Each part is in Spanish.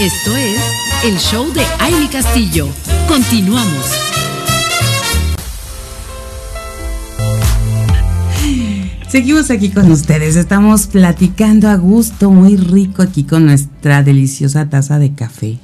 Esto es el show de Aile Castillo. Continuamos. Seguimos aquí con ustedes, estamos platicando a gusto, muy rico aquí con nuestra deliciosa taza de café.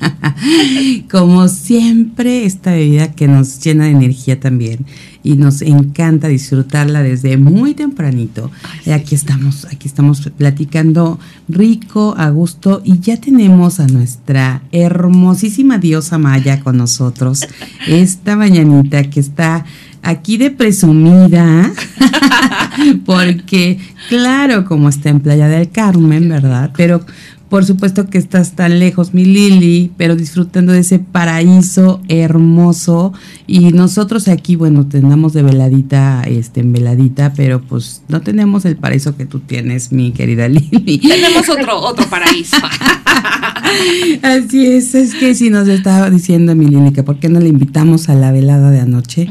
Como siempre, esta bebida que nos llena de energía también y nos encanta disfrutarla desde muy tempranito. Aquí estamos, aquí estamos platicando rico, a gusto y ya tenemos a nuestra hermosísima diosa Maya con nosotros esta mañanita que está aquí de presumida, porque claro, como está en Playa del Carmen, ¿verdad? Pero por supuesto que estás tan lejos, mi Lili, pero disfrutando de ese paraíso hermoso. Y nosotros aquí, bueno, tenemos de veladita, este, en veladita, pero pues no tenemos el paraíso que tú tienes, mi querida Lili. Tenemos otro, otro paraíso. Así es, es que si nos estaba diciendo mi Lili que por qué no le invitamos a la velada de anoche.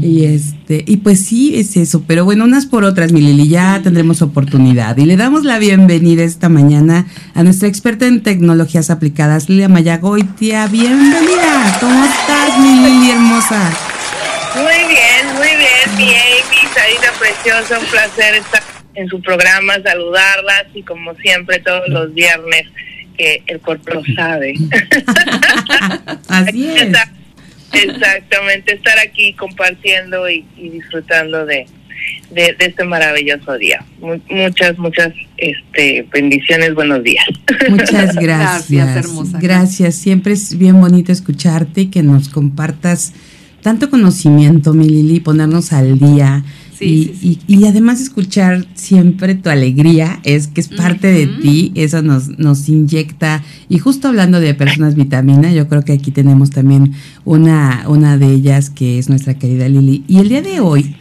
Y este, y pues sí, es eso, pero bueno, unas por otras, mi Lili, ya tendremos oportunidad. Y le damos la bienvenida esta mañana a nuestra experta en tecnologías aplicadas, Lilia Mayagoitia. Bienvenida, ¿cómo estás, mi Lili hermosa? Muy bien, muy bien, mi Amy, Sarita Preciosa, un placer estar en su programa, saludarlas y como siempre todos los viernes que el cuerpo lo sabe. Así es. Exactamente, estar aquí compartiendo y, y disfrutando de, de, de, este maravilloso día. muchas, muchas este, bendiciones, buenos días. Muchas gracias. Gracias, hermosa. Gracias, siempre es bien bonito escucharte y que nos compartas tanto conocimiento, mi Lili, ponernos al día. Sí, y, sí, sí. Y, y, además escuchar siempre tu alegría, es que es parte uh -huh. de ti, eso nos, nos inyecta. Y justo hablando de personas vitamina, yo creo que aquí tenemos también una, una de ellas que es nuestra querida Lili. Y el día de hoy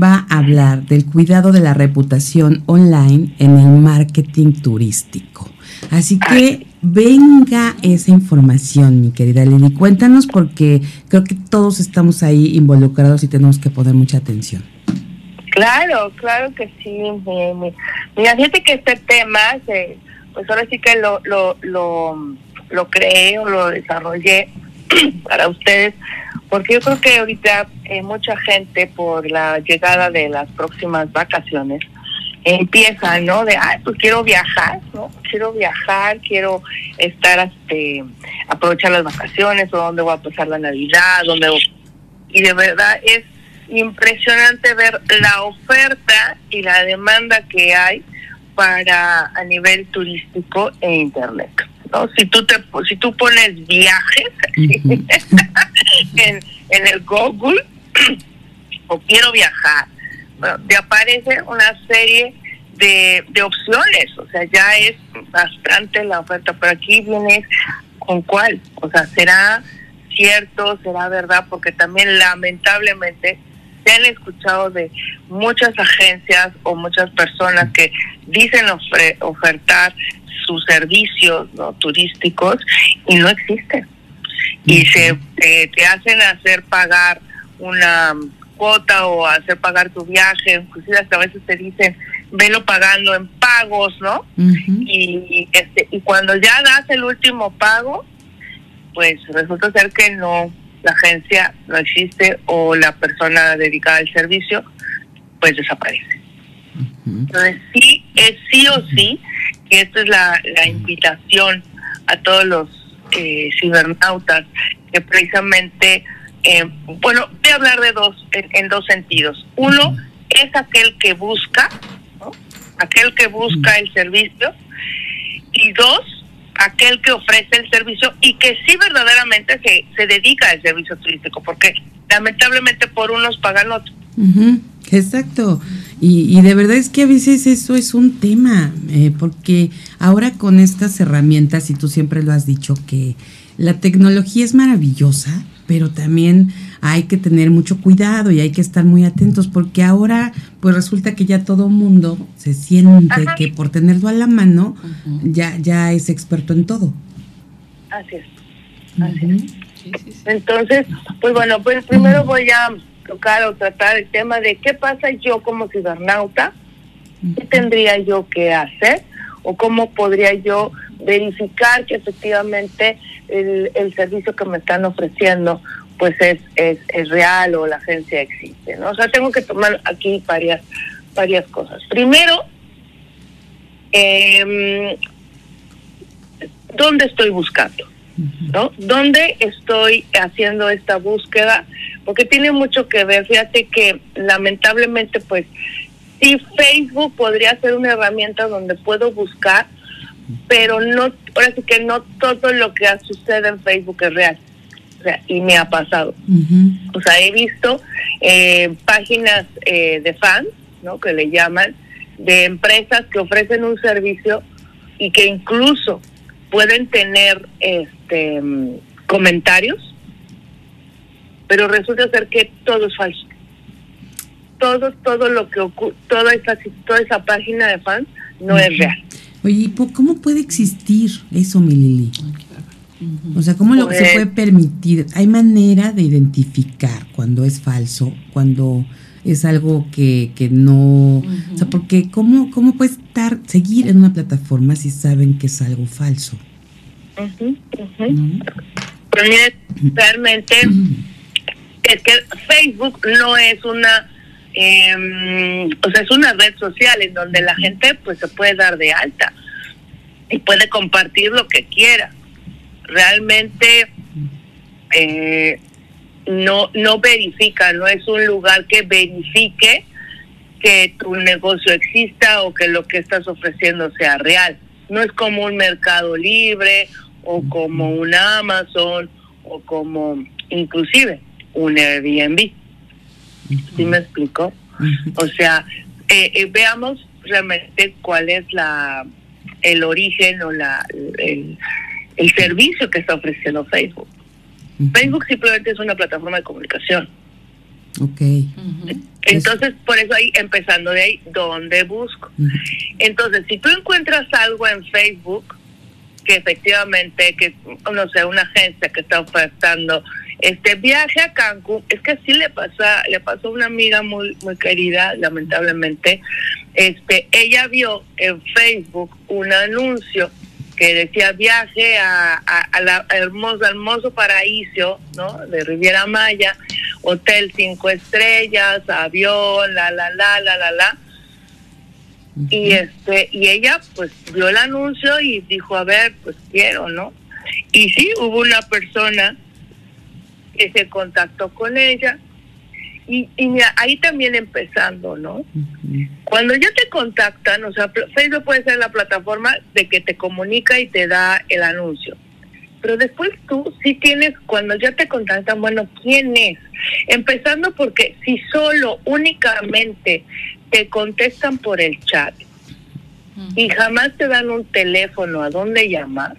va a hablar del cuidado de la reputación online en el marketing turístico. Así que venga esa información, mi querida Lili. Cuéntanos porque creo que todos estamos ahí involucrados y tenemos que poner mucha atención. Claro, claro que sí. Mira, fíjate que este tema, pues ahora sí que lo, lo, lo creé o lo desarrollé para ustedes, porque yo creo que ahorita eh, mucha gente por la llegada de las próximas vacaciones empieza, ¿no? De, ay, pues quiero viajar, ¿no? Quiero viajar, quiero estar, este, aprovechar las vacaciones o dónde voy a pasar la Navidad, dónde y de verdad es impresionante ver la oferta y la demanda que hay para a nivel turístico e internet. ¿No? Si tú te si tú pones viajes uh -huh. en, en el Google o quiero viajar, bueno, te aparece una serie de, de opciones, o sea, ya es bastante la oferta, pero aquí vienes con cuál, o sea, será cierto, será verdad, porque también lamentablemente se han escuchado de muchas agencias o muchas personas que dicen ofertar sus servicios ¿no? turísticos y no existen. Y se te, te, hacen hacer pagar una cuota o hacer pagar tu viaje, inclusive hasta a veces te dicen velo pagando en pagos, ¿no? Uh -huh. y, este, y cuando ya das el último pago, pues resulta ser que no, la agencia no existe o la persona dedicada al servicio, pues desaparece. Uh -huh. Entonces sí, es sí o sí, que esta es la, la invitación a todos los eh, cibernautas que precisamente, eh, bueno, voy a hablar de dos, en, en dos sentidos. Uno es aquel que busca, ¿no? aquel que busca el servicio, y dos, aquel que ofrece el servicio y que sí verdaderamente se, se dedica al servicio turístico, porque lamentablemente por unos pagan otros. Uh -huh. Exacto. Y, y, de verdad es que a veces eso es un tema, eh, porque ahora con estas herramientas, y tú siempre lo has dicho, que la tecnología es maravillosa, pero también hay que tener mucho cuidado y hay que estar muy atentos, porque ahora pues resulta que ya todo mundo se siente Ajá. que por tenerlo a la mano uh -huh. ya, ya es experto en todo. Así es. Así uh -huh. es. Sí, sí, sí. Entonces, pues bueno, pues primero voy a tocar o tratar el tema de qué pasa yo como cibernauta, qué tendría yo que hacer o cómo podría yo verificar que efectivamente el, el servicio que me están ofreciendo pues es, es, es real o la agencia existe, ¿no? O sea, tengo que tomar aquí varias, varias cosas. Primero, eh, ¿dónde estoy buscando? ¿No? ¿Dónde estoy haciendo esta búsqueda? Porque tiene mucho que ver, fíjate que lamentablemente pues sí Facebook podría ser una herramienta donde puedo buscar, pero no, ahora sí que no todo lo que sucede en Facebook es real. O sea, y me ha pasado. O sea, he visto eh, páginas eh, de fans, ¿no? Que le llaman, de empresas que ofrecen un servicio y que incluso pueden tener este comentarios, pero resulta ser que todo es falso. Todo, todo lo que ocurre, toda esa, toda esa página de fans no es real. Oye, ¿cómo puede existir eso, mi Lili? O sea, ¿cómo lo, se pues puede permitir? ¿Hay manera de identificar cuando es falso, cuando es algo que, que no... O sea, porque ¿cómo, ¿cómo puede estar, seguir en una plataforma si saben que es algo falso? Pues realmente es que Facebook no es una... Eh, o sea, es una red social en donde la gente pues se puede dar de alta y puede compartir lo que quiera. Realmente eh, no, no verifica, no es un lugar que verifique que tu negocio exista o que lo que estás ofreciendo sea real. No es como un mercado libre o como un Amazon o como inclusive un Airbnb. ¿Sí me explico? O sea, eh, eh, veamos realmente cuál es la el origen o la el, el servicio que está ofreciendo Facebook. Facebook simplemente es una plataforma de comunicación. Ok. Entonces, por eso ahí, empezando de ahí, ¿dónde busco? Entonces, si tú encuentras algo en Facebook, que efectivamente, que, no sé, una agencia que está ofertando este viaje a Cancún, es que así le pasa, le pasó a una amiga muy, muy querida, lamentablemente, este, ella vio en Facebook un anuncio que decía viaje a, a, la hermoso, hermoso paraíso, ¿no? De Riviera Maya, hotel cinco estrellas, avión, la, la, la, la, la, la. Y este, y ella pues vio el anuncio y dijo, a ver, pues quiero, ¿no? Y sí, hubo una persona que se contactó con ella y, y ahí también empezando, ¿no? Cuando ya te contactan, o sea, Facebook puede ser la plataforma de que te comunica y te da el anuncio. Pero después tú sí tienes, cuando ya te contactan, bueno, ¿quién es? Empezando porque si solo, únicamente te contestan por el chat y jamás te dan un teléfono a dónde llamar,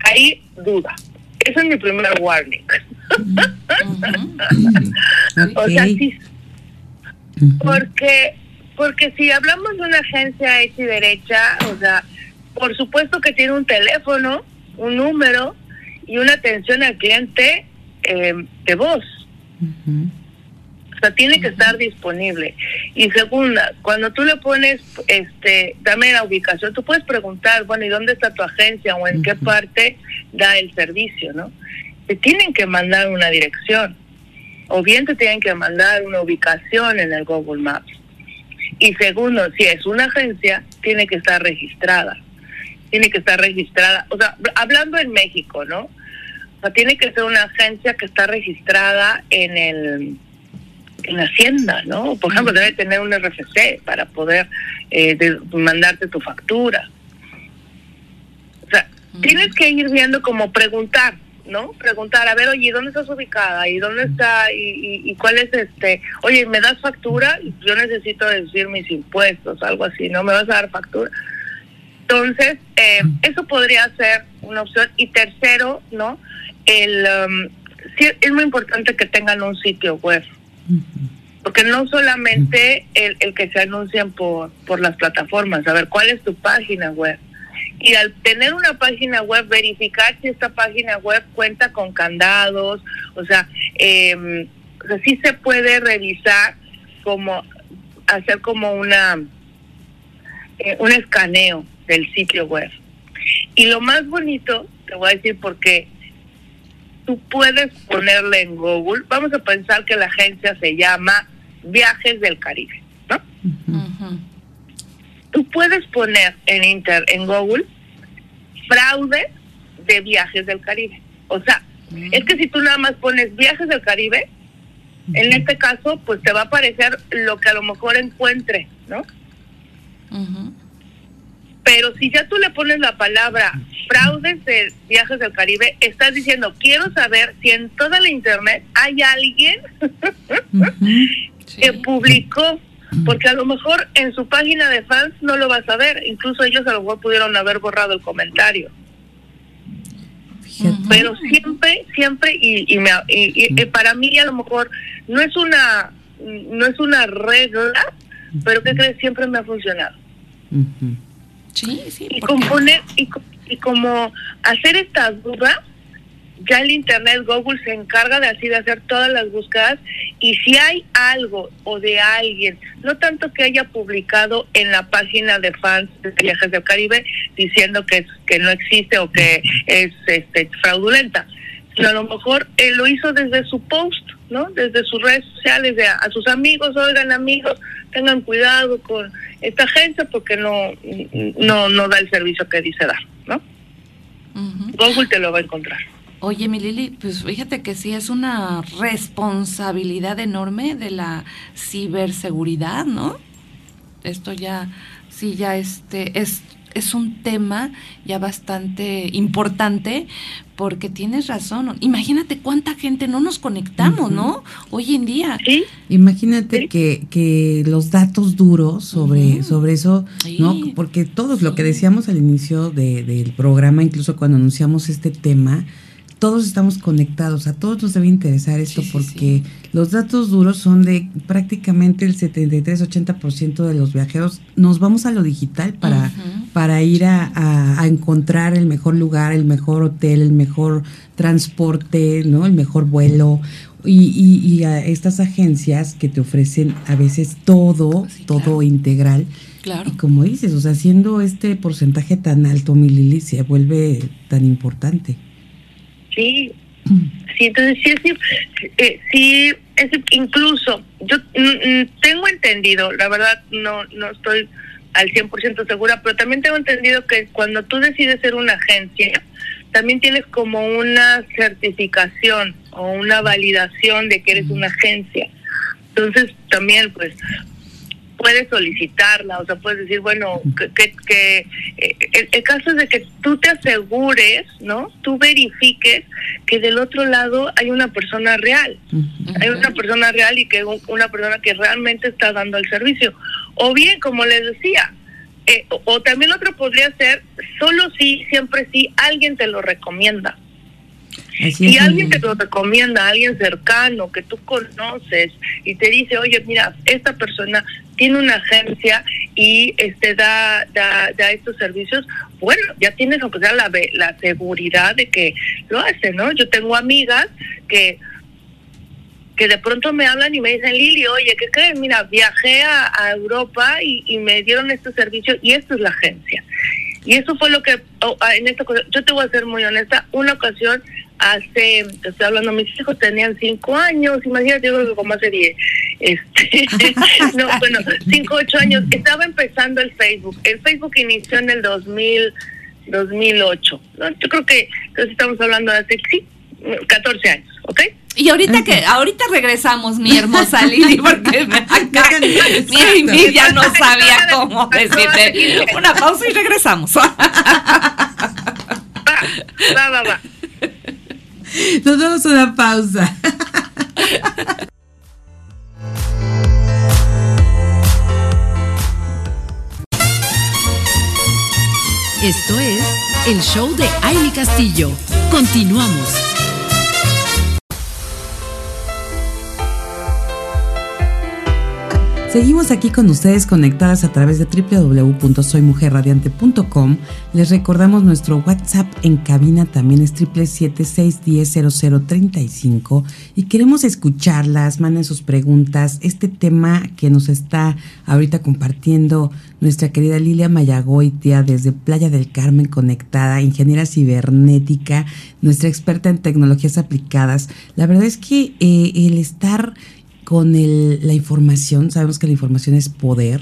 ahí duda. Ese es mi primer warning. O sea, sí. Porque, porque si hablamos de una agencia hecha y derecha, o sea, por supuesto que tiene un teléfono, un número y una atención al cliente eh, de voz. O sea, tiene que estar disponible. Y segunda, cuando tú le pones, este, dame la ubicación, tú puedes preguntar, bueno, ¿y dónde está tu agencia o en qué parte da el servicio, no? Te tienen que mandar una dirección o bien te tienen que mandar una ubicación en el Google Maps. Y segundo, si es una agencia, tiene que estar registrada. Tiene que estar registrada, o sea, hablando en México, ¿no? O sea, tiene que ser una agencia que está registrada en el en Hacienda, ¿no? Por ejemplo, debe tener un RFC para poder eh, mandarte tu factura. O sea, tienes que ir viendo como preguntar, ¿no? Preguntar, a ver, oye, ¿dónde estás ubicada? ¿Y dónde está? ¿Y, y, cuál es este? Oye, ¿me das factura? Yo necesito decir mis impuestos, algo así, ¿no? ¿Me vas a dar factura? Entonces, eh, eso podría ser una opción. Y tercero, ¿no? El, um, sí, es muy importante que tengan un sitio web. Porque no solamente el, el que se anuncian por, por las plataformas, a ver, ¿cuál es tu página web? Y al tener una página web, verificar si esta página web cuenta con candados, o sea, eh, sí se puede revisar como hacer como una eh, un escaneo del sitio web Y lo más bonito, te voy a decir porque tú puedes ponerle en Google, vamos a pensar que la agencia se llama Viajes del Caribe, ¿no? Tú puedes poner en Inter, en Google, fraude de Viajes del Caribe. O sea, es que si tú nada más pones Viajes del Caribe, en este caso, pues te va a aparecer lo que a lo mejor encuentre, ¿no? Pero si ya tú le pones la palabra fraudes de viajes del Caribe, estás diciendo, quiero saber si en toda la internet hay alguien que publicó, porque a lo mejor en su página de fans no lo vas a ver, incluso ellos a lo mejor pudieron haber borrado el comentario. Pero siempre, siempre, y, y, para mí a lo mejor no es una no es una regla, pero que crees siempre me ha funcionado. Sí, sí. Y, componer, y, y como hacer estas dudas, ya el internet Google se encarga de así de hacer todas las búsquedas y si hay algo o de alguien, no tanto que haya publicado en la página de fans de Viajes del Caribe diciendo que que no existe o que es este fraudulenta, sino a lo mejor él lo hizo desde su post, ¿no? Desde sus redes sociales, de a, sus amigos, oigan amigos, tengan cuidado con esta agencia porque no no no da el servicio que dice dar, ¿no? Google te lo va a encontrar. Oye, mi Lili, pues fíjate que sí es una responsabilidad enorme de la ciberseguridad, ¿no? Esto ya, sí, ya este, es, es un tema ya bastante importante porque tienes razón. Imagínate cuánta gente no nos conectamos, ¿no? Hoy en día. ¿Sí? Imagínate Que, que los datos duros sobre, sobre eso, ¿no? Porque todos lo que decíamos al inicio de, del programa, incluso cuando anunciamos este tema, todos estamos conectados, a todos nos debe interesar esto porque los datos duros son de prácticamente el 73-80% de los viajeros. Nos vamos a lo digital para, para ir a, encontrar el mejor lugar, el mejor hotel, el mejor transporte, ¿no? el mejor vuelo. Y, y, a estas agencias que te ofrecen a veces todo, todo integral. Claro. Y como dices, o sea, haciendo este porcentaje tan alto, mi Lili, se vuelve tan importante. Sí, sí, entonces sí, sí, eh, sí es incluso, yo mm, mm, tengo entendido, la verdad no, no estoy al 100% segura, pero también tengo entendido que cuando tú decides ser una agencia, también tienes como una certificación o una validación de que eres una agencia. Entonces también pues puedes solicitarla, o sea, puedes decir, bueno, que, que, eh, el, caso es de que tú te asegures, ¿no? Tú verifiques que del otro lado hay una persona real, hay una persona real y que una persona que realmente está dando el servicio. O bien, como les decía, eh, o, también otro podría ser, solo si, siempre si alguien te lo recomienda. Si alguien te lo recomienda, alguien cercano que tú conoces y te dice, oye, mira, esta persona tiene una agencia y este da, da, da estos servicios, bueno, ya tienes aunque sea la, la seguridad de que lo hace, ¿no? Yo tengo amigas que que de pronto me hablan y me dicen, Lili, oye, ¿qué crees? Mira, viajé a, Europa y, me dieron este servicio y esto es la agencia. Y eso fue lo que, oh, en esta cosa, yo te voy a ser muy honesta, una ocasión hace, te estoy hablando, mis hijos tenían cinco años, imagínate, yo creo que como hace diez, este, no, bueno, cinco, ocho años, estaba empezando el Facebook, el Facebook inició en el 2000, 2008, ¿no? yo creo que entonces estamos hablando de hace, sí, 14 años, ¿ok? Y ahorita que ahorita regresamos, mi hermosa Lili, porque me acá, mi ya no sabía cómo decirte. Una pausa y regresamos. Va, va, va, va. Nos damos una pausa. Esto es el show de Aile Castillo. Continuamos. Seguimos aquí con ustedes conectadas a través de www.soymujerradiante.com. Les recordamos nuestro WhatsApp en cabina también es 776100035 y queremos escucharlas, manden sus preguntas. Este tema que nos está ahorita compartiendo nuestra querida Lilia Mayagoitia desde Playa del Carmen conectada, ingeniera cibernética, nuestra experta en tecnologías aplicadas. La verdad es que eh, el estar con el, la información, sabemos que la información es poder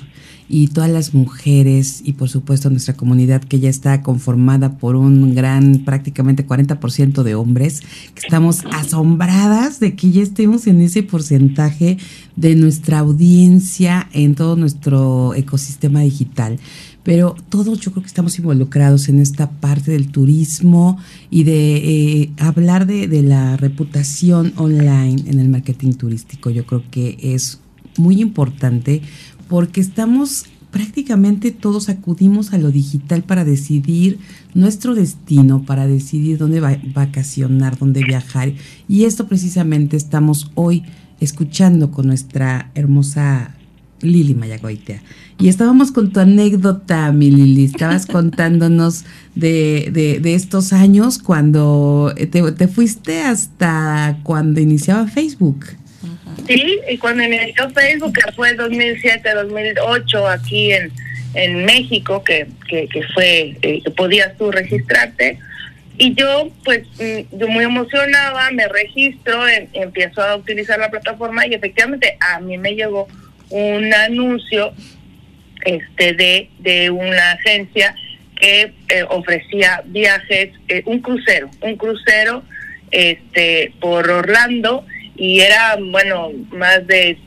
y todas las mujeres y por supuesto nuestra comunidad que ya está conformada por un gran prácticamente 40% de hombres, que estamos asombradas de que ya estemos en ese porcentaje de nuestra audiencia en todo nuestro ecosistema digital pero todos yo creo que estamos involucrados en esta parte del turismo y de eh, hablar de, de, la reputación online en el marketing turístico. Yo creo que es muy importante porque estamos prácticamente todos acudimos a lo digital para decidir nuestro destino, para decidir dónde va, vacacionar, dónde viajar. Y esto precisamente estamos hoy escuchando con nuestra hermosa Lili Mayagoitea. Y estábamos con tu anécdota, mi Lili. Estabas contándonos de, de, estos años cuando te, fuiste hasta cuando iniciaba Facebook. Sí, y cuando inició Facebook, que fue 2007, 2008, aquí en, en México, que, que, fue, eh, que podías tú registrarte. Y yo, pues, mm, yo muy emocionada, me registro, em, empiezo a utilizar la plataforma y efectivamente a mí me llegó un anuncio este de, de una agencia que eh, ofrecía viajes, eh, un crucero, un crucero este por Orlando y era, bueno, más de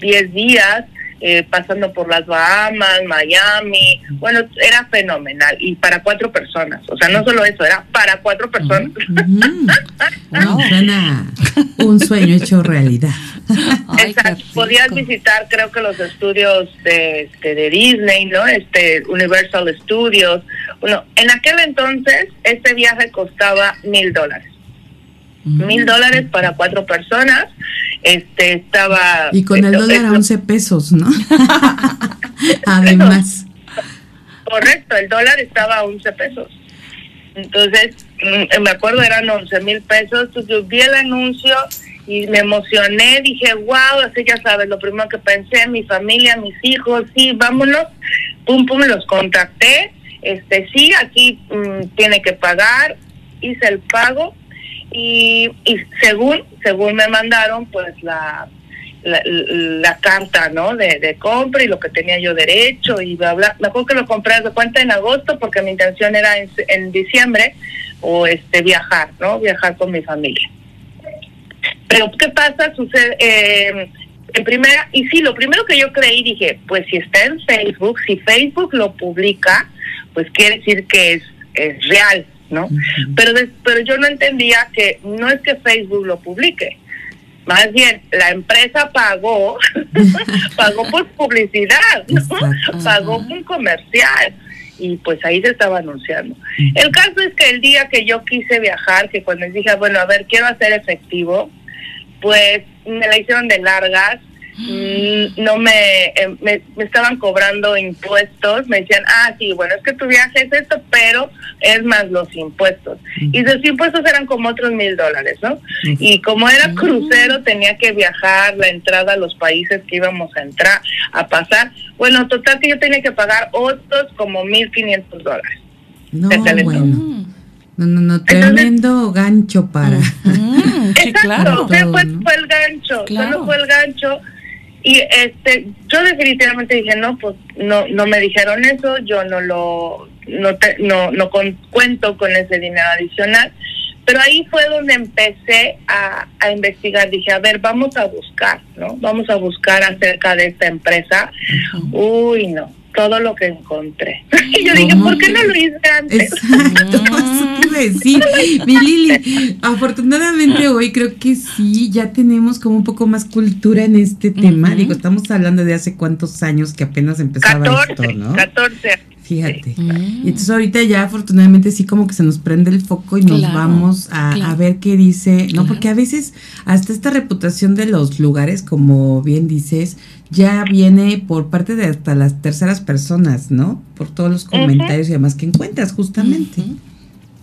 10 días eh, pasando por las Bahamas, Miami, bueno, era fenomenal y para cuatro personas, o sea, no solo eso, era para cuatro personas. un sueño hecho realidad. Exacto, podías visitar creo que los estudios de, este, de Disney, ¿no? Este Universal Studios. Bueno, en aquel entonces este viaje costaba mil dólares. Mil dólares para cuatro personas. Este estaba y con el dólar a 11 pesos no además. Correcto el dólar estaba a 11 pesos. Entonces mm, me acuerdo eran 11 mil pesos. Entonces vi el anuncio y me emocioné. Dije wow así ya sabes lo primero que pensé mi familia mis hijos sí vámonos pum pum los contacté. Este sí aquí mm, tiene que pagar. Hice el pago y, y según según me mandaron pues la la, carta no de, de, compra y lo que tenía yo derecho y bla bla. Me acuerdo que lo compré de cuenta en agosto porque mi intención era en, diciembre o este viajar no viajar con mi familia. Pero qué pasa sucede eh, en primera y sí lo primero que yo creí dije pues si está en Facebook si Facebook lo publica pues quiere decir que es es real ¿no? Pero pero yo no entendía que no es que Facebook lo publique, más bien la empresa pagó, pagó por publicidad, pagó un comercial y pues ahí se estaba anunciando. El caso es que el día que yo quise viajar, que cuando les dije, bueno, a ver, quiero hacer efectivo, pues me la hicieron de largas, no eh, me, me, estaban cobrando impuestos, me decían, ah, sí, bueno, es que tu viaje es esto, pero es más los impuestos. Y los impuestos eran como otros mil dólares, ¿no? Y como era crucero, tenía que viajar la entrada a los países que íbamos a entrar, a pasar. Bueno, total que yo tenía que pagar otros como mil quinientos dólares. No, bueno. No, no, no, tremendo gancho para. Exacto, fue, fue, el gancho, solo fue el gancho y este, yo definitivamente dije, no, pues no, no me dijeron eso, yo no lo, no, no, no cuento con ese dinero adicional. Pero ahí fue donde empecé a, a, investigar. Dije, a ver, vamos a buscar, ¿no? Vamos a buscar acerca de esta empresa. Uy, no todo lo que encontré. y yo dije, ¿por qué no lo hice antes? Exacto, eso te iba a decir. Mi Lili, afortunadamente hoy creo que sí, ya tenemos como un poco más cultura en este tema. Digo, estamos hablando de hace cuántos años que apenas empezaba 14, esto, ¿no? 14. Fíjate. Y entonces ahorita ya afortunadamente sí como que se nos prende el foco y nos vamos a, ver qué dice, ¿no? Porque a veces hasta esta reputación de los lugares, como bien dices, ya viene por parte de hasta las terceras personas, ¿no? Por todos los comentarios y demás que encuentras justamente.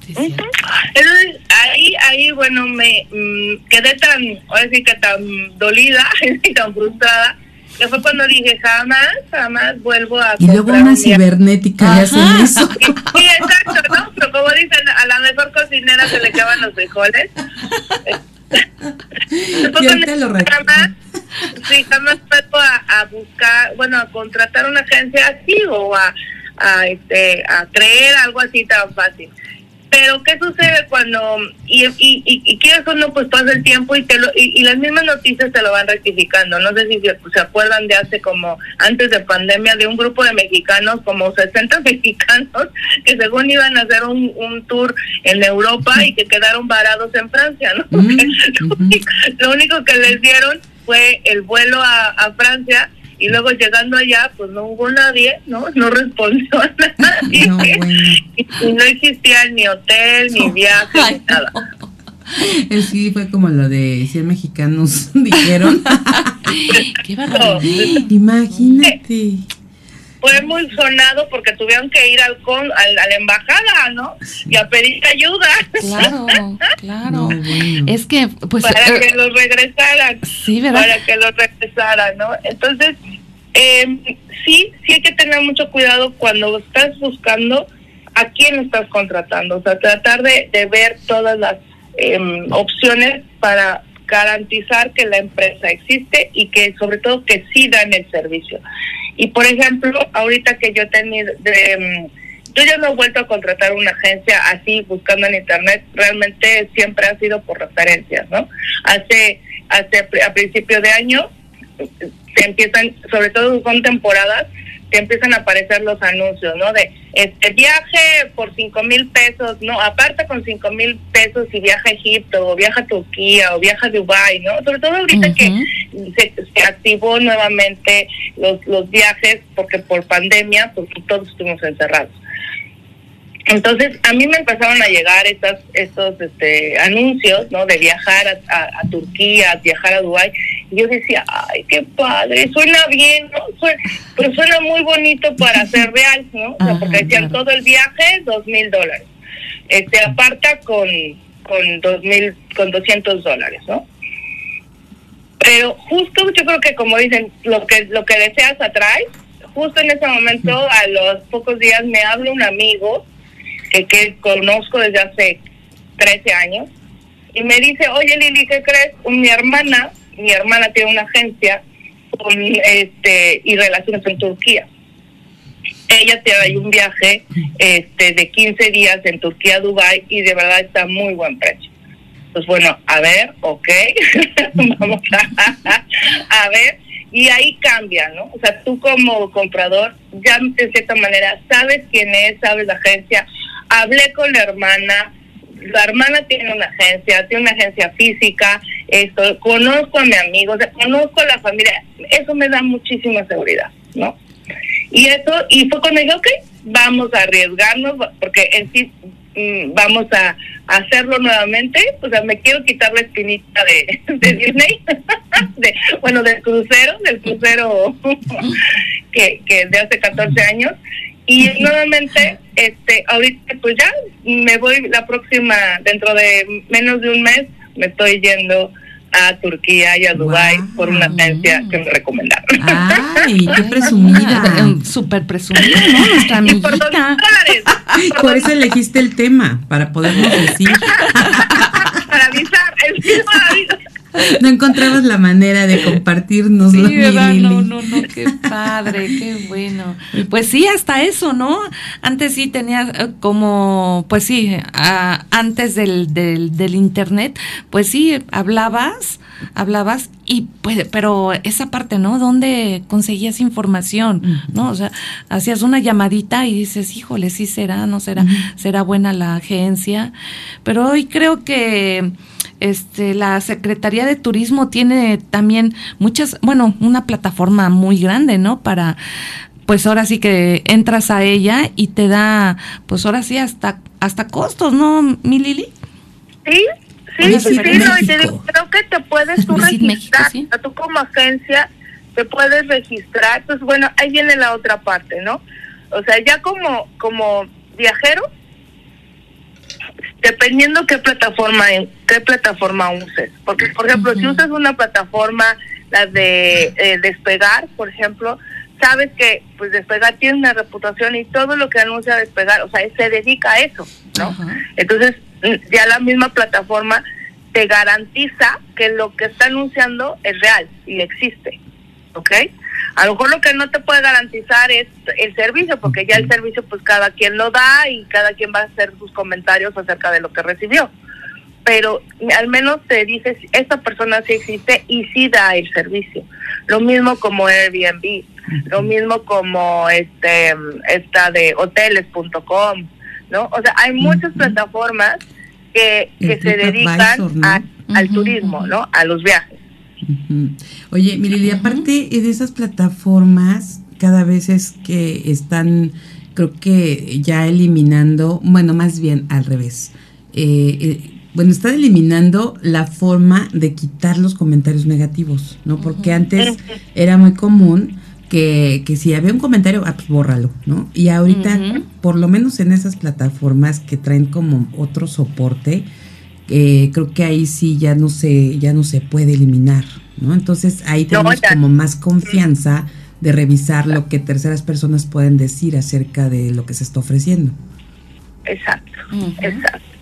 Entonces, ahí, ahí, bueno, me mm, quedé tan, ahora sí que tan dolida y tan frustrada que fue cuando dije, jamás, jamás vuelvo a... Y luego una cibernética le hacen eso. Sí, exacto, ¿no? Pero como dicen, a la mejor cocinera se le queman los frijoles. Yo te lo jamás, sí, jamás vuelvo a, a, buscar, bueno, a contratar una agencia así o a, a, este, a creer algo así tan fácil. Pero ¿qué sucede cuando, y, y, y, y quieres o no, pues pasa el tiempo y, te lo, y, las mismas noticias te lo van rectificando? No sé si se, acuerdan de hace como, antes de pandemia, de un grupo de mexicanos, como 60 mexicanos, que según iban a hacer un, un tour en Europa y que quedaron varados en Francia, ¿no? lo, único, que les dieron fue el vuelo a, a Francia y luego llegando allá pues no hubo nadie no no respondió a nadie. No, y, no existía ni hotel ni viaje ni nada. Sí, fue como lo de 100 mexicanos dijeron. Qué barbaridad. Imagínate fue muy sonado porque tuvieron que ir al con a la embajada, ¿no? Y a pedir ayuda. Claro, claro. Es que, pues. Para eh, que los regresaran. Sí, ¿verdad? Para que los regresaran, ¿no? Entonces, eh, sí, sí hay que tener mucho cuidado cuando estás buscando a quién estás contratando. O sea, tratar de, de ver todas las em, opciones para garantizar que la empresa existe y que sobre todo que sí dan el servicio. Y por ejemplo, ahorita que yo he tenido, de, mm, yo ya no he vuelto a contratar una agencia así buscando en internet, realmente siempre ha sido por referencias, ¿no? Hace, hace a principio de año se empiezan, sobre todo son temporadas, te empiezan a aparecer los anuncios, ¿no? De este viaje por cinco mil pesos, ¿no? Aparte con cinco mil pesos y viaja a Egipto, o viaja a Turquía, o viaja a Dubái, ¿no? Sobre todo ahorita que se, se, activó nuevamente los, los viajes, porque por pandemia, pues todos estuvimos encerrados. Entonces, a mí me empezaron a llegar estas, estos este, anuncios, ¿no? De viajar a, a, Turquía, viajar a Dubái. Y yo decía, ay, qué padre, suena bien, ¿no? pero suena muy bonito para ser real, ¿no? O sea, porque decían todo el viaje, dos mil dólares. Este, aparta con, con dos mil, con doscientos dólares, ¿no? Pero justo yo creo que como dicen, lo que, lo que deseas atrae. Justo en ese momento, a los pocos días, me habla un amigo que, que conozco desde hace 13 años, y me dice, oye Lili, ¿qué crees? Mi hermana, mi hermana tiene una agencia con, este, y relaciones en Turquía. Ella tiene ahí un viaje este, de 15 días en Turquía, Dubai y de verdad está muy buen precio. Pues bueno, a ver, ok, vamos a, a ver, y ahí cambia, ¿no? O sea, tú como comprador ya de cierta manera sabes quién es, sabes la agencia, hablé con la hermana, la hermana tiene una agencia, tiene una agencia física, esto, conozco a mi amigo, conozco a la familia, eso me da muchísima seguridad, ¿no? Y eso, y fue cuando dije, ok, vamos a arriesgarnos, porque en sí mm, vamos a, hacerlo nuevamente, o sea, me quiero quitar la espinita de, de Disney, de, bueno, del crucero, del crucero que, que de hace 14 años, y nuevamente, este, ahorita pues ya me voy la próxima, dentro de menos de un mes, me estoy yendo a Turquía y a Dubái por una agencia que me recomendaron. Ay, qué presumida. Súper presumida, ¿no? Nuestra amiguita. por dólares. Por eso elegiste el tema, para podernos decir. para avisar, el mismo aviso. no encontrabas la manera de compartirnos. Sí, ¿verdad? No, no, no, qué padre, qué bueno. Pues sí, hasta eso, ¿no? Antes sí tenía eh, como, pues sí, antes del, del, del internet, pues sí, hablabas, hablabas y pues, pero esa parte, ¿no? ¿Dónde conseguías información? ¿No? O sea, hacías una llamadita y dices, híjole, sí será, no será, será buena la agencia. Pero hoy creo que este, la Secretaría de Turismo tiene también muchas, bueno, una plataforma muy grande, ¿no? Para pues ahora sí que entras a ella y te da, pues ahora sí hasta hasta costos, ¿no, mi Lili? Sí, sí, sí, no, y te digo, creo que te puedes tú registrar, tú como agencia te puedes registrar, pues bueno, ahí viene la otra parte, ¿no? O sea, ya como como viajero, dependiendo qué plataforma qué plataforma uses, porque por ejemplo, si usas una plataforma la de eh, despegar, por ejemplo, sabes que pues despegar tiene una reputación y todo lo que anuncia despegar, o sea, se dedica a eso, ¿no? Entonces, mm, ya la misma plataforma te garantiza que lo que está anunciando es real y existe, ¿ok? A lo mejor lo que no te puede garantizar es el servicio, porque ya el servicio pues cada quien lo da y cada quien va a hacer sus comentarios acerca de lo que recibió pero al menos te dices, esta persona sí existe y sí da el servicio. Lo mismo como Airbnb, lo mismo como este esta de hoteles.com, ¿no? O sea, hay muchas plataformas que, que se dedican al turismo, ¿no? A los viajes. Oye, Mirili, aparte de esas plataformas, cada vez es que están, creo que ya eliminando, bueno, más bien al revés. Eh, eh bueno, están eliminando la forma de quitar los comentarios negativos, ¿no? Porque antes era muy común que, que si había un comentario, ah, pues bórralo, ¿no? Y ahorita, por lo menos en esas plataformas que traen como otro soporte, eh, creo que ahí sí ya no se, ya no se puede eliminar, ¿no? Entonces ahí tenemos como más confianza de revisar lo que terceras personas pueden decir acerca de lo que se está ofreciendo. Exacto, exacto.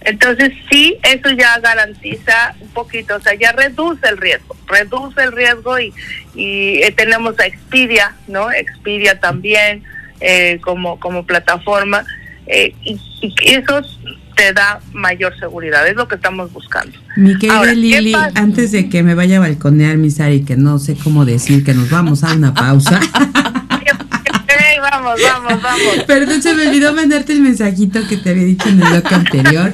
Entonces sí, eso ya garantiza un poquito, o sea, ya reduce el riesgo, reduce el riesgo y, y eh, tenemos a Expedia, ¿no? Expedia también eh, como, como plataforma eh, y, eso te da mayor seguridad, es lo que estamos buscando. Mi querida Lili, antes de que me vaya a balconear, mi Sari, que no sé cómo decir que nos vamos a una pausa. vamos, vamos, vamos. Perdón, se me olvidó mandarte el mensajito que te había dicho en el bloque anterior.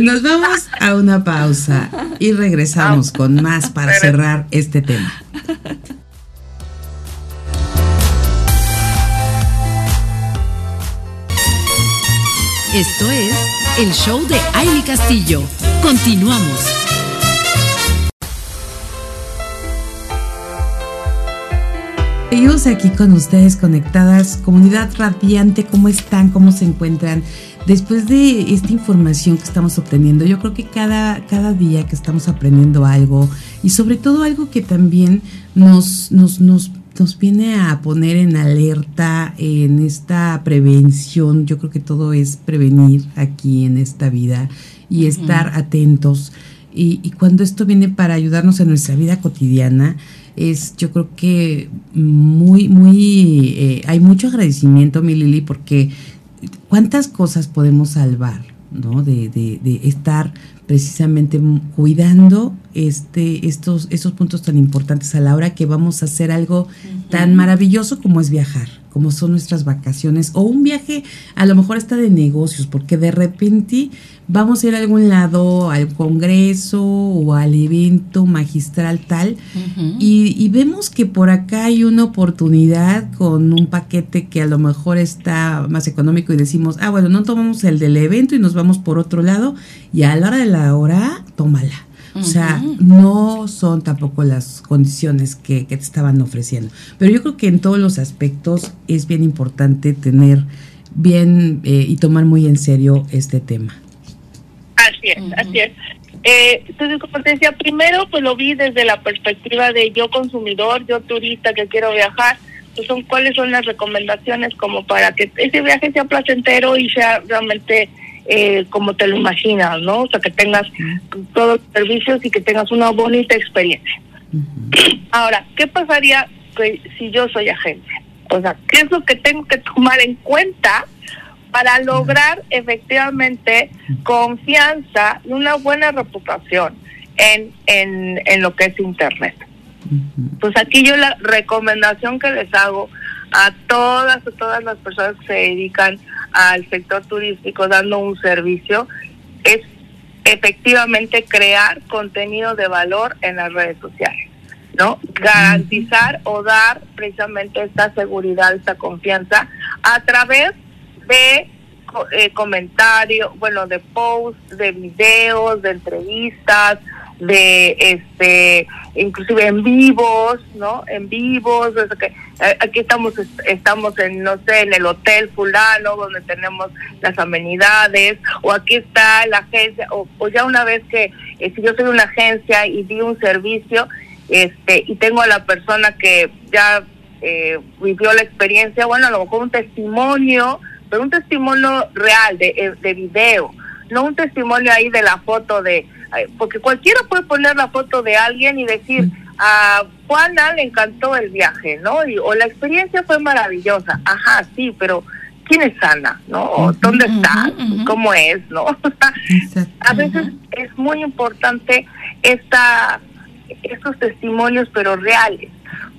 Nos vamos a una pausa y regresamos con más para cerrar este tema. Esto es el show de Aile Castillo. Continuamos. Seguimos aquí con ustedes conectadas, comunidad radiante, ¿cómo están? ¿Cómo se encuentran? Después de esta información que estamos obteniendo, yo creo que cada, cada día que estamos aprendiendo algo y sobre todo algo que también nos, nos, nos, nos viene a poner en alerta en esta prevención, yo creo que todo es prevenir aquí en esta vida y estar atentos. Y, y cuando esto viene para ayudarnos en nuestra vida cotidiana, es yo creo que muy, muy, eh, hay mucho agradecimiento, mi Lili, porque cuántas cosas podemos salvar, ¿no? De, de, de estar precisamente cuidando este, estos, esos puntos tan importantes a la hora que vamos a hacer algo tan maravilloso como es viajar como son nuestras vacaciones o un viaje a lo mejor está de negocios, porque de repente vamos a ir a algún lado, al congreso o al evento magistral tal, y, vemos que por acá hay una oportunidad con un paquete que a lo mejor está más económico y decimos, ah, bueno, no tomamos el del evento y nos vamos por otro lado, y a la hora de la hora, tómala. O sea, no son tampoco las condiciones que, te estaban ofreciendo. Pero yo creo que en todos los aspectos es bien importante tener bien eh, y tomar muy en serio este tema. Así es, así es. Eh, entonces, como te decía, primero pues lo vi desde la perspectiva de yo consumidor, yo turista que quiero viajar, pues son cuáles son las recomendaciones como para que ese viaje sea placentero y sea realmente eh, como te lo imaginas, ¿no? O sea, que tengas todos los servicios y que tengas una bonita experiencia. Ahora, ¿qué pasaría si yo soy agencia? O sea, ¿qué es lo que tengo que tomar en cuenta para lograr efectivamente confianza y una buena reputación en, en, en lo que es Internet? Pues aquí yo la recomendación que les hago a todas, a todas las personas que se dedican al sector turístico dando un servicio es efectivamente crear contenido de valor en las redes sociales. ¿no? Garantizar o dar precisamente esta seguridad, esta confianza a través de eh, comentarios, bueno, de posts, de videos, de entrevistas, de este inclusive en vivos no en vivos que eh, aquí estamos estamos en no sé en el hotel fulano donde tenemos las amenidades o aquí está la agencia o, ya una vez que eh, si yo soy una agencia y di un servicio este y tengo a la persona que ya eh, vivió la experiencia bueno a lo mejor un testimonio pero un testimonio real de, de video no un testimonio ahí de la foto de porque cualquiera puede poner la foto de alguien y decir, a Juana le encantó el viaje, ¿no? o la experiencia fue maravillosa. Ajá, sí, pero ¿quién es Ana? ¿No? ¿Dónde está? ¿Cómo es? ¿No? a veces es muy importante esta, estos testimonios, pero reales.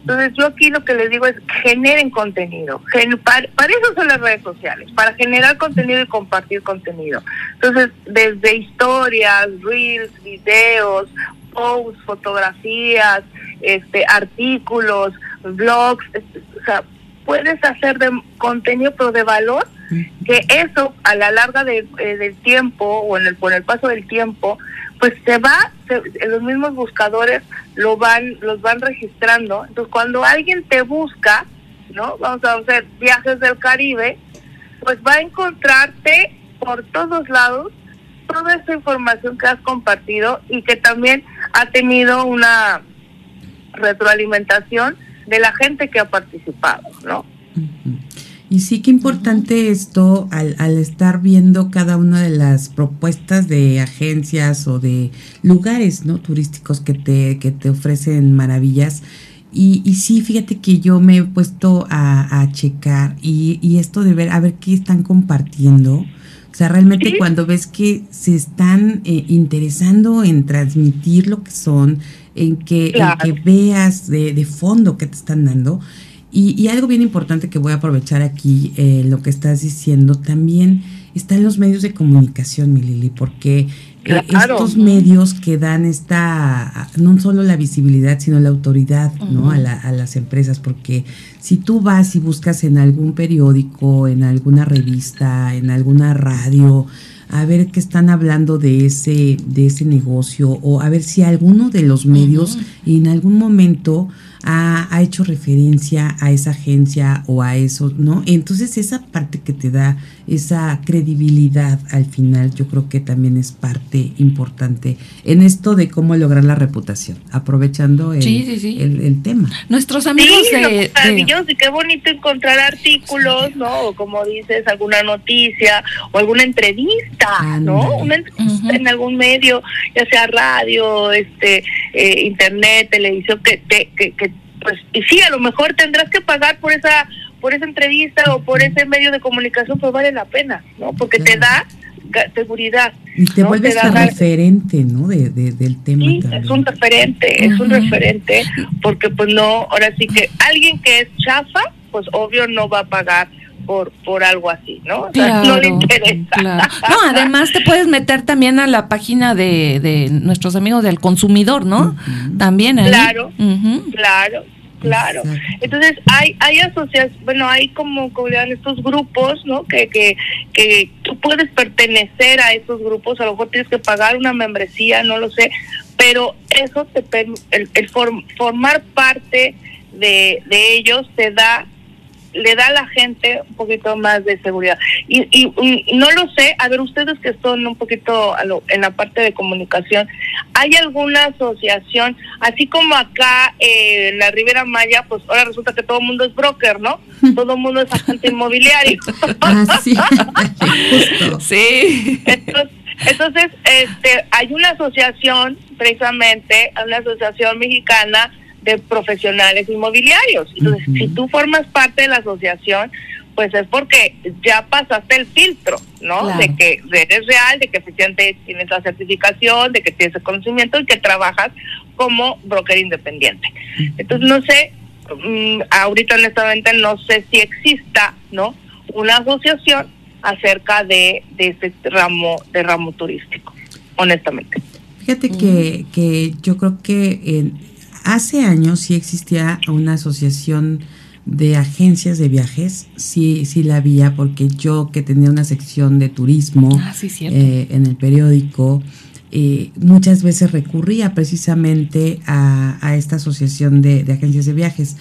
Entonces yo aquí lo que les digo es generen contenido. para, eso son las redes sociales, para generar contenido y compartir contenido. Entonces, desde historias, reels, videos, posts, fotografías, este, artículos, blogs, o sea, puedes hacer de contenido pero de valor que eso a la larga de, eh, del tiempo o en el, por el paso del tiempo pues se va, los mismos buscadores lo van, los van registrando. Entonces, cuando alguien te busca, ¿no? Vamos a hacer viajes del Caribe, pues va a encontrarte por todos lados toda esa información que has compartido y que también ha tenido una retroalimentación de la gente que ha participado, ¿no? Y sí que importante esto al, al, estar viendo cada una de las propuestas de agencias o de lugares no turísticos que te, que te ofrecen maravillas. Y, y sí, fíjate que yo me he puesto a, a checar y, esto de ver, a ver qué están compartiendo. O sea, realmente cuando ves que se están eh, interesando en transmitir lo que son, en que, en que veas de, de fondo qué te están dando, y, algo bien importante que voy a aprovechar aquí, eh, lo que estás diciendo, también está en los medios de comunicación, mi Lili, porque eh, estos medios que dan esta, no solo la visibilidad, sino la autoridad ¿no? a, a las empresas, porque si tú vas y buscas en algún periódico, en alguna revista, en alguna radio, a ver qué están hablando de ese, de ese negocio, o a ver si alguno de los medios en algún momento ha, hecho referencia a esa agencia o a eso, ¿no? Entonces esa parte que te da esa credibilidad al final, yo creo que también es parte importante en esto de cómo lograr la reputación, aprovechando el, el, tema. Nuestros amigos de, maravilloso y qué bonito encontrar artículos, ¿no? O como dices, alguna noticia o alguna entrevista, ¿no? Una entrevista en algún medio, ya sea radio, este, eh, internet, televisión, que, que, que pues y sí, a lo mejor tendrás que pagar por esa por esa entrevista o por ese medio de comunicación, pues vale la pena, ¿no? Porque te da seguridad. Y te vuelves referente, ¿no? De, del tema. Sí, es un referente, es un referente, porque pues no, ahora sí que alguien que es chafa, pues obvio no va a pagar por, por algo así, ¿no? no le interesa. No, además te puedes meter también a la página de, de nuestros amigos del consumidor, ¿no? También ahí. Claro, claro, claro. Entonces hay hay asociaciones, bueno, hay como, como estos grupos, ¿no? Que, que, que tú puedes pertenecer a esos grupos, a lo mejor tienes que pagar una membresía, no lo sé, pero eso te el, el formar parte de, de ellos te da le da a la gente un poquito más de seguridad. Y, y, no lo sé, a ver, ustedes que son un poquito en la parte de comunicación, ¿hay alguna asociación, así como acá eh, en la Ribera Maya, pues ahora resulta que todo el mundo es broker, ¿no? Todo el mundo es agente inmobiliario. ah, sí. sí. Entonces, entonces, este, hay una asociación, precisamente, una asociación mexicana de profesionales inmobiliarios. Entonces, si tú formas parte de la asociación, pues es porque ya pasaste el filtro, ¿no? De que eres real, de que efectivamente tienes la certificación, de que tienes el conocimiento y que trabajas como broker independiente. Entonces, no sé, mm, ahorita honestamente no sé si exista, ¿no? Una asociación acerca de, de este ramo, de ramo turístico, honestamente. Fíjate que, que yo creo que en hace años sí existía una asociación de agencias de viajes, sí, sí la había, porque yo que tenía una sección de turismo ah, eh, en el periódico, eh, muchas veces recurría precisamente a, esta asociación de, agencias de viajes.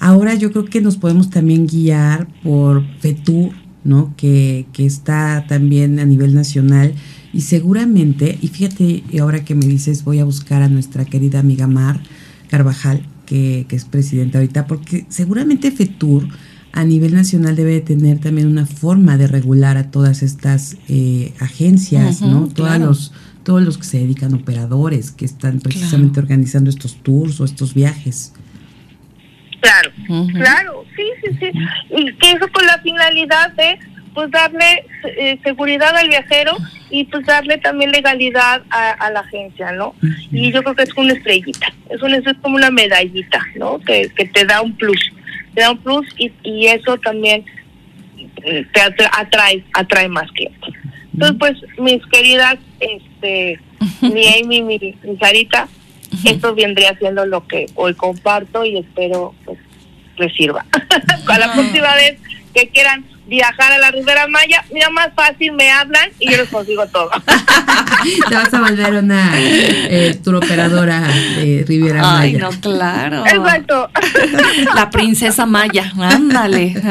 Ahora yo creo que nos podemos también guiar por FETUR, ¿no? Que, que está también a nivel nacional y seguramente, y fíjate, ahora que me dices, voy a buscar a nuestra querida amiga Mar Carvajal, que, es presidenta ahorita, porque seguramente FETUR a nivel nacional debe de tener también una forma de regular a todas estas eh, agencias, ¿no? Todos los todos los que se dedican operadores que están precisamente organizando estos tours o estos viajes. Claro, claro, sí, sí, sí. Y que eso con la finalidad de pues darle eh, seguridad al viajero y pues darle también legalidad a, la agencia, ¿no? Y yo creo que es una estrellita, es, es como una medallita, ¿no? Que, que te da un plus, te da un plus y, y eso también eh, te atrae, atrae más clientes. Entonces, pues, mis queridas, este, mi Amy, mi, mi Sarita, esto vendría siendo lo que hoy comparto y espero pues les sirva. Para la próxima vez que quieran viajar a la Ribera Maya, mira, más fácil me hablan y yo les consigo todo. Te vas a volver una eh, operadora de Ribera Maya. Ay, no, claro. Exacto. La princesa Maya, ándale.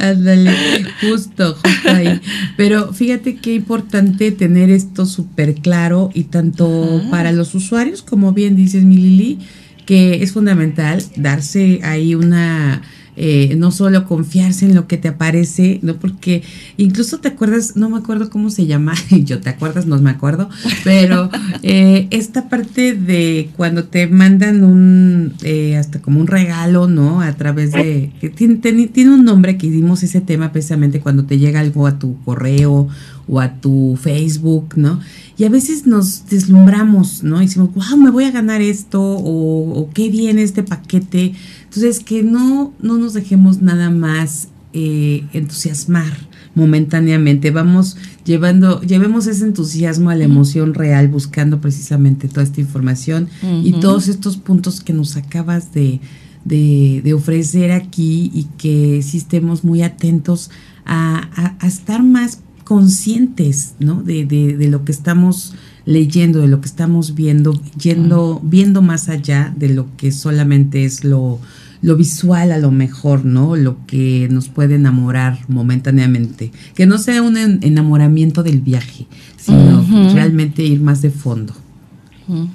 Ándale, justo, justo ahí. Pero fíjate qué importante tener esto súper claro y tanto para los usuarios, como bien dices, mi Lili, que es fundamental darse ahí una eh, no solo confiarse en lo que te aparece, ¿no? Porque incluso te acuerdas, no me acuerdo cómo se llama, yo te acuerdas, no me acuerdo, pero eh, esta parte de cuando te mandan un, eh, hasta como un regalo, ¿no? A través de, que tiene, tiene un nombre que hicimos ese tema precisamente cuando te llega algo a tu correo o a tu Facebook, ¿no? Y a veces nos deslumbramos, ¿no? Y decimos, wow, me voy a ganar esto, o, o qué bien este paquete. Entonces, que no, no nos dejemos nada más eh, entusiasmar momentáneamente, vamos llevando, llevemos ese entusiasmo a la emoción real, buscando precisamente toda esta información y todos estos puntos que nos acabas de, de, ofrecer aquí y que sí estemos muy atentos a, a, estar más conscientes ¿no? de, de, de, lo que estamos leyendo, de lo que estamos viendo, yendo, viendo más allá de lo que solamente es lo, lo visual a lo mejor, ¿no? Lo que nos puede enamorar momentáneamente. Que no sea un enamoramiento del viaje, sino realmente ir más de fondo.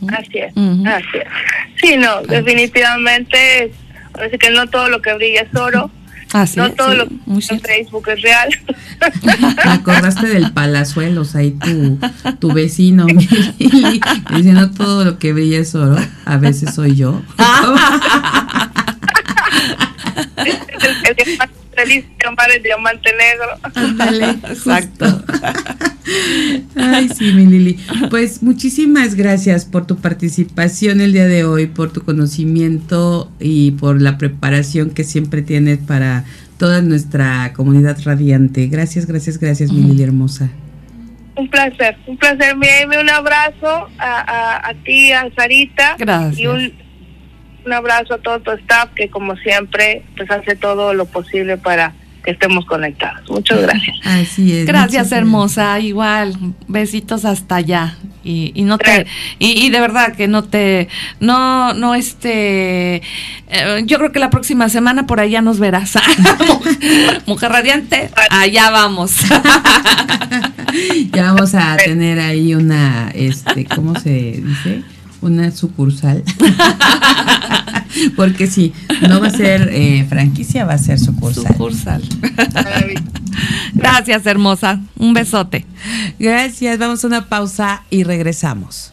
Así es, así es. Sí, no, definitivamente, parece que no todo lo que brilla es oro. No todo lo que en Facebook es real. Me acordaste del Palazuelos, ahí tu, tu vecino, diciendo todo lo que brilla es oro. A veces soy yo. el, que más feliz el diamante negro. exacto. Ay, sí, mi Lili. Pues muchísimas gracias por tu participación el día de hoy, por tu conocimiento y por la preparación que siempre tienes para toda nuestra comunidad radiante. Gracias, gracias, gracias, mi Lili hermosa. Un placer, un placer, mi Un abrazo a, a, ti, a Sarita. Gracias. Y un, un abrazo a todo tu staff que como siempre pues hace todo lo posible para que estemos conectados. Muchas gracias. Así es. Gracias, hermosa. Igual, besitos hasta allá. Y, y no te, y, de verdad que no te, no, no este, eh, yo creo que la próxima semana por allá nos verás. Mujer radiante, allá vamos. ya vamos a tener ahí una, este, ¿cómo se dice? Una sucursal. Porque sí, no va a ser eh, franquicia, va a ser sucursal. Sucursal. Gracias, hermosa. Un besote. Gracias. Vamos a una pausa y regresamos.